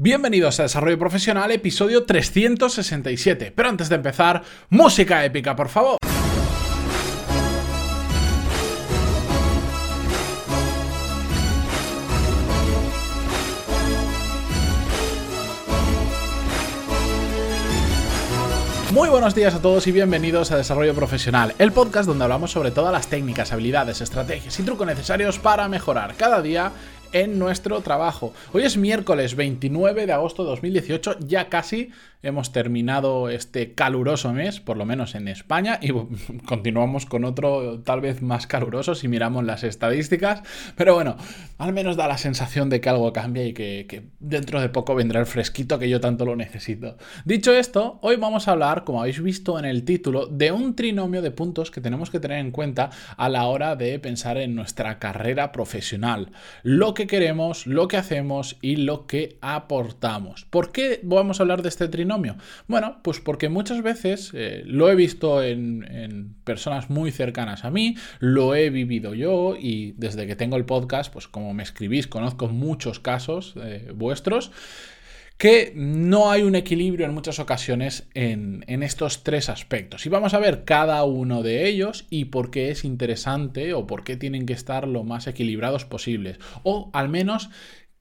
Bienvenidos a Desarrollo Profesional, episodio 367. Pero antes de empezar, música épica, por favor. Muy buenos días a todos y bienvenidos a Desarrollo Profesional, el podcast donde hablamos sobre todas las técnicas, habilidades, estrategias y trucos necesarios para mejorar cada día en nuestro trabajo. Hoy es miércoles 29 de agosto de 2018, ya casi hemos terminado este caluroso mes, por lo menos en España, y continuamos con otro tal vez más caluroso si miramos las estadísticas, pero bueno, al menos da la sensación de que algo cambia y que, dentro de poco vendrá el fresquito que yo tanto lo necesito. Dicho esto, hoy vamos a hablar, como habéis visto en el título, de un trinomio de puntos que tenemos que tener en cuenta a la hora de pensar en nuestra carrera profesional. Lo que queremos, lo que hacemos y lo que aportamos. ¿Por qué vamos a hablar de este trinomio? Bueno, pues porque muchas veces eh, lo he visto en, personas muy cercanas a mí, lo he vivido yo y desde que tengo el podcast, pues como me escribís, conozco muchos casos eh, vuestros que no hay un equilibrio en muchas ocasiones en, estos tres aspectos. Y vamos a ver cada uno de ellos y por qué es interesante o por qué tienen que estar lo más equilibrados posibles. O al menos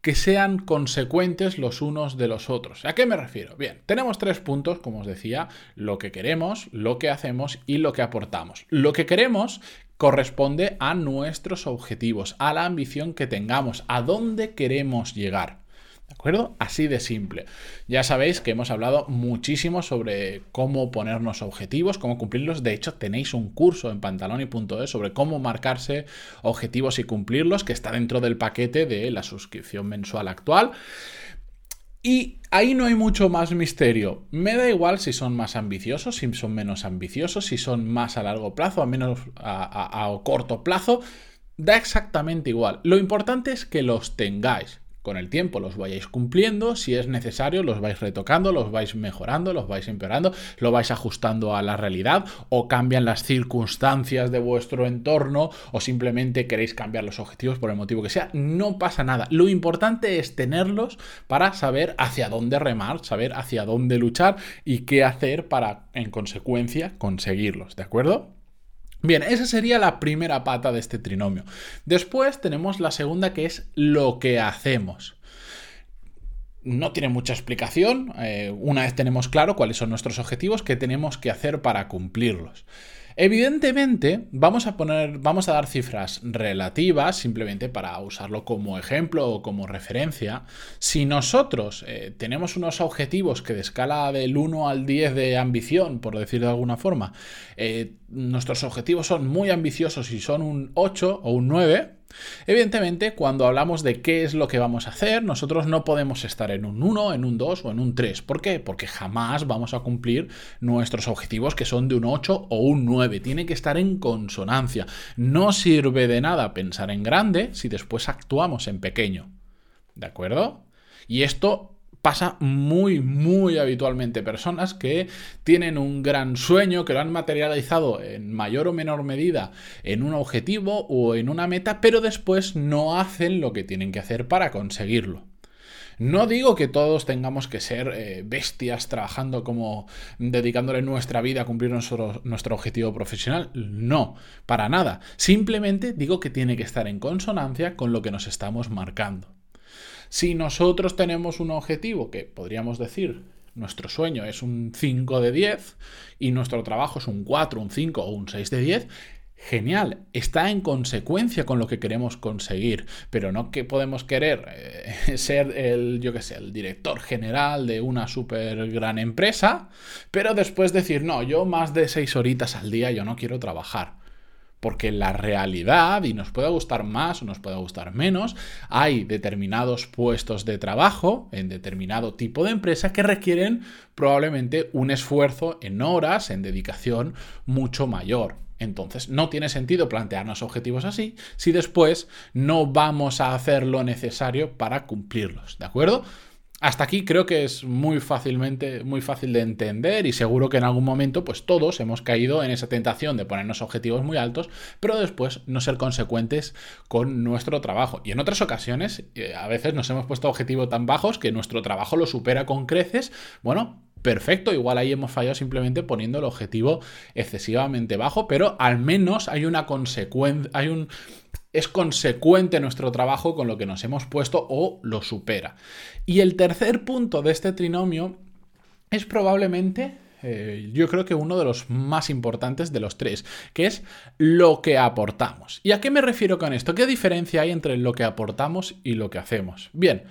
que sean consecuentes los unos de los otros. ¿A qué me refiero? Bien, tenemos tres puntos, como os decía, lo que queremos, lo que hacemos y lo que aportamos. Lo que queremos corresponde a nuestros objetivos, a la ambición que tengamos, a dónde queremos llegar. ¿De acuerdo? Así de simple. Ya sabéis que hemos hablado muchísimo sobre cómo ponernos objetivos, cómo cumplirlos. De hecho, tenéis un curso en pantaloni.es sobre cómo marcarse objetivos y cumplirlos, que está dentro del paquete de la suscripción mensual actual. Y ahí no hay mucho más misterio. Me da igual si son más ambiciosos, si son menos ambiciosos, si son más a largo plazo, a menos a, a corto plazo. Da exactamente igual. Lo importante es que los tengáis con el tiempo los vayáis cumpliendo, si es necesario los vais retocando, los vais mejorando, los vais empeorando, lo vais ajustando a la realidad o cambian las circunstancias de vuestro entorno o simplemente queréis cambiar los objetivos por el motivo que sea, no pasa nada. Lo importante es tenerlos para saber hacia dónde remar, saber hacia dónde luchar y qué hacer para en consecuencia conseguirlos, ¿de acuerdo? Bien, esa sería la primera pata de este trinomio. Después tenemos la segunda que es lo que hacemos. No tiene mucha explicación. Eh, una vez tenemos claro cuáles son nuestros objetivos, qué tenemos que hacer para cumplirlos. Evidentemente, vamos a poner, vamos a dar cifras relativas simplemente para usarlo como ejemplo o como referencia. Si nosotros eh, tenemos unos objetivos que de escala del 1 al 10 de ambición, por decirlo de alguna forma, eh, nuestros objetivos son muy ambiciosos y son un 8 o un 9, Evidentemente, cuando hablamos de qué es lo que vamos a hacer, nosotros no podemos estar en un 1, en un 2 o en un 3. ¿Por qué? Porque jamás vamos a cumplir nuestros objetivos que son de un 8 o un 9. Tiene que estar en consonancia. No sirve de nada pensar en grande si después actuamos en pequeño. ¿De acuerdo? Y esto pasa muy, muy habitualmente. Personas que tienen un gran sueño, que lo han materializado en mayor o menor medida en un objetivo o en una meta, pero después no hacen lo que tienen que hacer para conseguirlo. No digo que todos tengamos que ser eh, bestias trabajando como dedicándole nuestra vida a cumplir nuestro, nuestro objetivo profesional. No, para nada. Simplemente digo que tiene que estar en consonancia con lo que nos estamos marcando. Si nosotros tenemos un objetivo que podríamos decir nuestro sueño es un 5 de 10 y nuestro trabajo es un 4, un 5 o un 6 de 10, genial, está en consecuencia con lo que queremos conseguir, pero no que podemos querer eh, ser el, yo qué sé, el director general de una super gran empresa, pero después decir, no, yo más de 6 horitas al día yo no quiero trabajar. Porque la realidad, y nos puede gustar más o nos puede gustar menos, hay determinados puestos de trabajo en determinado tipo de empresa que requieren probablemente un esfuerzo en horas, en dedicación mucho mayor. Entonces, no tiene sentido plantearnos objetivos así si después no vamos a hacer lo necesario para cumplirlos, ¿de acuerdo? Hasta aquí creo que es muy fácilmente, muy fácil de entender y seguro que en algún momento pues todos hemos caído en esa tentación de ponernos objetivos muy altos, pero después no ser consecuentes con nuestro trabajo. Y en otras ocasiones, eh, a veces nos hemos puesto objetivos tan bajos que nuestro trabajo lo supera con creces. Bueno, perfecto, igual ahí hemos fallado simplemente poniendo el objetivo excesivamente bajo, pero al menos hay una consecuencia, hay un es consecuente nuestro trabajo con lo que nos hemos puesto o lo supera. Y el tercer punto de este trinomio es probablemente eh, yo creo que uno de los más importantes de los tres, que es lo que aportamos. ¿Y a qué me refiero con esto? ¿Qué diferencia hay entre lo que aportamos y lo que hacemos? Bien,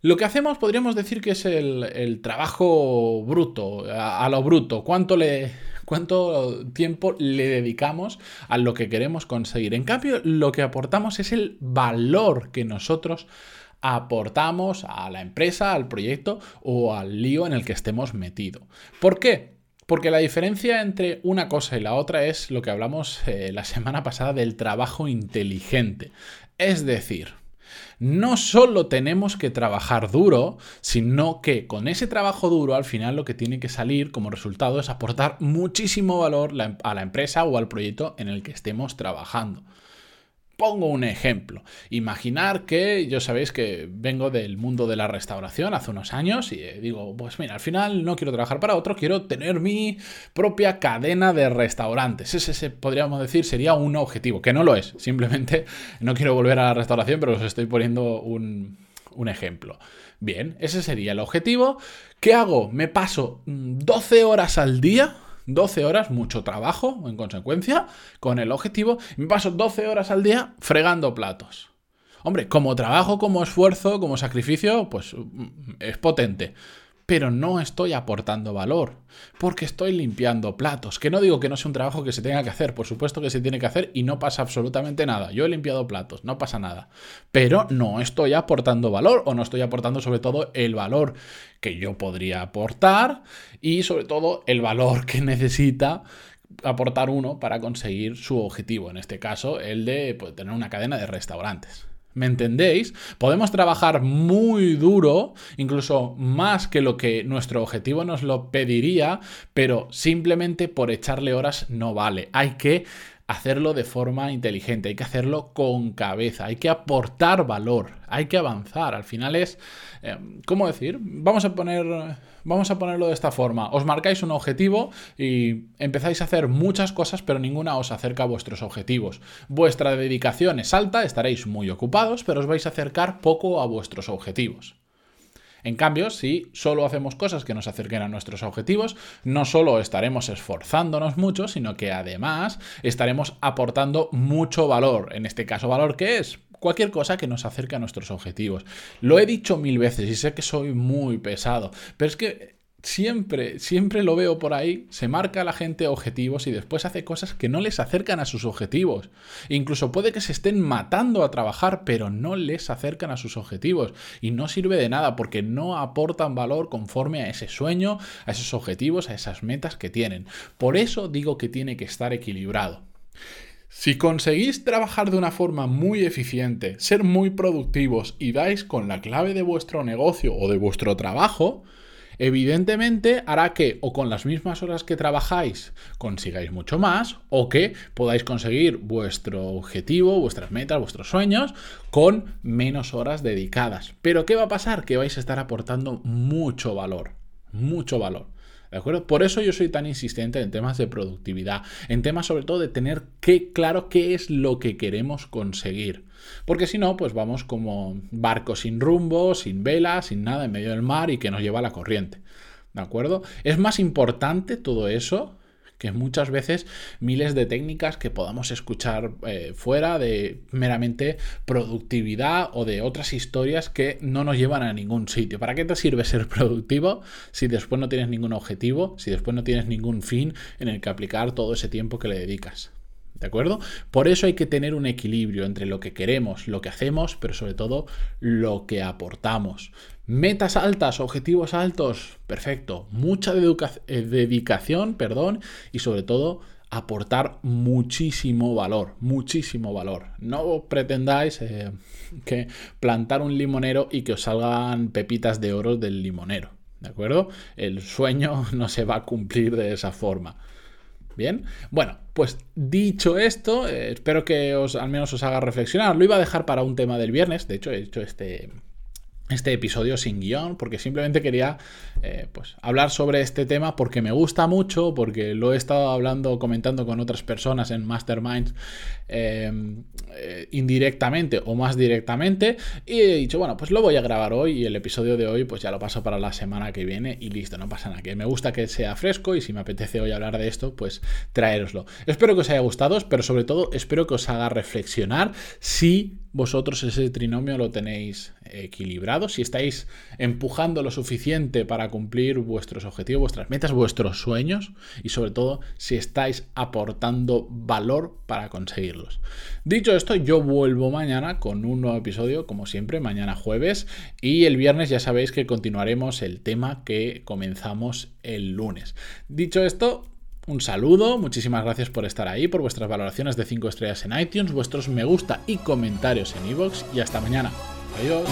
lo que hacemos podríamos decir que es el, trabajo bruto, a, lo bruto, cuánto le, cuánto tiempo le dedicamos a lo que queremos conseguir. En cambio, lo que aportamos es el valor que nosotros aportamos a la empresa, al proyecto o al lío en el que estemos metidos. ¿Por qué? Porque la diferencia entre una cosa y la otra es lo que hablamos eh, la semana pasada del trabajo inteligente. Es decir, no solo tenemos que trabajar duro, sino que con ese trabajo duro al final lo que tiene que salir como resultado es aportar muchísimo valor a la empresa o al proyecto en el que estemos trabajando. Pongo un ejemplo. Imaginar que yo sabéis que vengo del mundo de la restauración hace unos años y eh, digo, pues mira, al final no quiero trabajar para otro, quiero tener mi propia cadena de restaurantes. Ese, podríamos decir sería un objetivo, que no lo es. Simplemente no quiero volver a la restauración, pero os estoy poniendo un, un ejemplo. Bien, ese sería el objetivo. ¿Qué hago? Me paso 12 horas al día 12 horas, mucho trabajo en consecuencia, con el objetivo, me paso 12 horas al día fregando platos. Hombre, como trabajo, como esfuerzo, como sacrificio, pues mm, es potente pero no estoy aportando valor, porque estoy limpiando platos. Que no digo que no sea un trabajo que se tenga que hacer, por supuesto que se tiene que hacer y no pasa absolutamente nada. Yo he limpiado platos, no pasa nada. Pero no estoy aportando valor o no estoy aportando sobre todo el valor que yo podría aportar y sobre todo el valor que necesita aportar uno para conseguir su objetivo, en este caso el de pues, tener una cadena de restaurantes. ¿Me entendéis? Podemos trabajar muy duro, incluso más que lo que nuestro objetivo nos lo pediría, pero simplemente por echarle horas no vale. Hay que hacerlo de forma inteligente, hay que hacerlo con cabeza, hay que aportar valor, hay que avanzar. Al final es, eh, ¿cómo decir? Vamos a poner, vamos a ponerlo de esta forma. Os marcáis un objetivo y empezáis a hacer muchas cosas, pero ninguna os acerca a vuestros objetivos. Vuestra dedicación es alta, estaréis muy ocupados, pero os vais a acercar poco a vuestros objetivos. En cambio, si solo hacemos cosas que nos acerquen a nuestros objetivos, no solo estaremos esforzándonos mucho, sino que además estaremos aportando mucho valor. En este caso, ¿valor qué es? Cualquier cosa que nos acerque a nuestros objetivos. Lo he dicho mil veces y sé que soy muy pesado, pero es que siempre, siempre lo veo por ahí, se marca a la gente objetivos y después hace cosas que no les acercan a sus objetivos. incluso puede que se estén matando a trabajar, pero no les acercan a sus objetivos. Y no sirve de nada porque no aportan valor conforme a ese sueño, a esos objetivos, a esas metas que tienen. Por eso digo que tiene que estar equilibrado. Si conseguís trabajar de una forma muy eficiente, ser muy productivos y dais con la clave de vuestro negocio o de vuestro trabajo, evidentemente hará que o con las mismas horas que trabajáis consigáis mucho más o que podáis conseguir vuestro objetivo, vuestras metas, vuestros sueños con menos horas dedicadas. Pero ¿qué va a pasar? Que vais a estar aportando mucho valor, mucho valor. ¿De acuerdo? Por eso yo soy tan insistente en temas de productividad, en temas sobre todo de tener que, claro qué es lo que queremos conseguir. Porque si no, pues vamos como barco sin rumbo, sin vela, sin nada en medio del mar y que nos lleva la corriente. ¿De acuerdo? Es más importante todo eso que muchas veces miles de técnicas que podamos escuchar eh, fuera de meramente productividad o de otras historias que no nos llevan a ningún sitio. ¿Para qué te sirve ser productivo si después no tienes ningún objetivo, si después no tienes ningún fin en el que aplicar todo ese tiempo que le dedicas? ¿De acuerdo? Por eso hay que tener un equilibrio entre lo que queremos, lo que hacemos, pero sobre todo lo que aportamos. Metas altas, objetivos altos, perfecto. Mucha eh, dedicación, perdón, y sobre todo aportar muchísimo valor, muchísimo valor. No pretendáis eh, que plantar un limonero y que os salgan pepitas de oro del limonero, ¿de acuerdo? El sueño no se va a cumplir de esa forma. Bien, bueno, pues dicho esto, eh, espero que os al menos os haga reflexionar. Lo iba a dejar para un tema del viernes, de hecho he hecho este este episodio sin guion, porque simplemente quería eh, pues, hablar sobre este tema porque me gusta mucho, porque lo he estado hablando, comentando con otras personas en Masterminds em, eh, indirectamente o más directamente, y he dicho, bueno, pues lo voy a grabar hoy y el episodio de hoy pues ya lo paso para la semana que viene y listo, no pasa nada, que me gusta que sea fresco y si me apetece hoy hablar de esto, pues traeroslo. Espero que os haya gustado, pero sobre todo espero que os haga reflexionar si vosotros ese trinomio lo tenéis equilibrado, si estáis empujando lo suficiente para cumplir vuestros objetivos, vuestras metas, vuestros sueños y sobre todo si estáis aportando valor para conseguirlos. Dicho esto, yo vuelvo mañana con un nuevo episodio, como siempre, mañana jueves y el viernes ya sabéis que continuaremos el tema que comenzamos el lunes. Dicho esto, un saludo, muchísimas gracias por estar ahí, por vuestras valoraciones de 5 estrellas en iTunes, vuestros me gusta y comentarios en iVoox y hasta mañana. Adiós.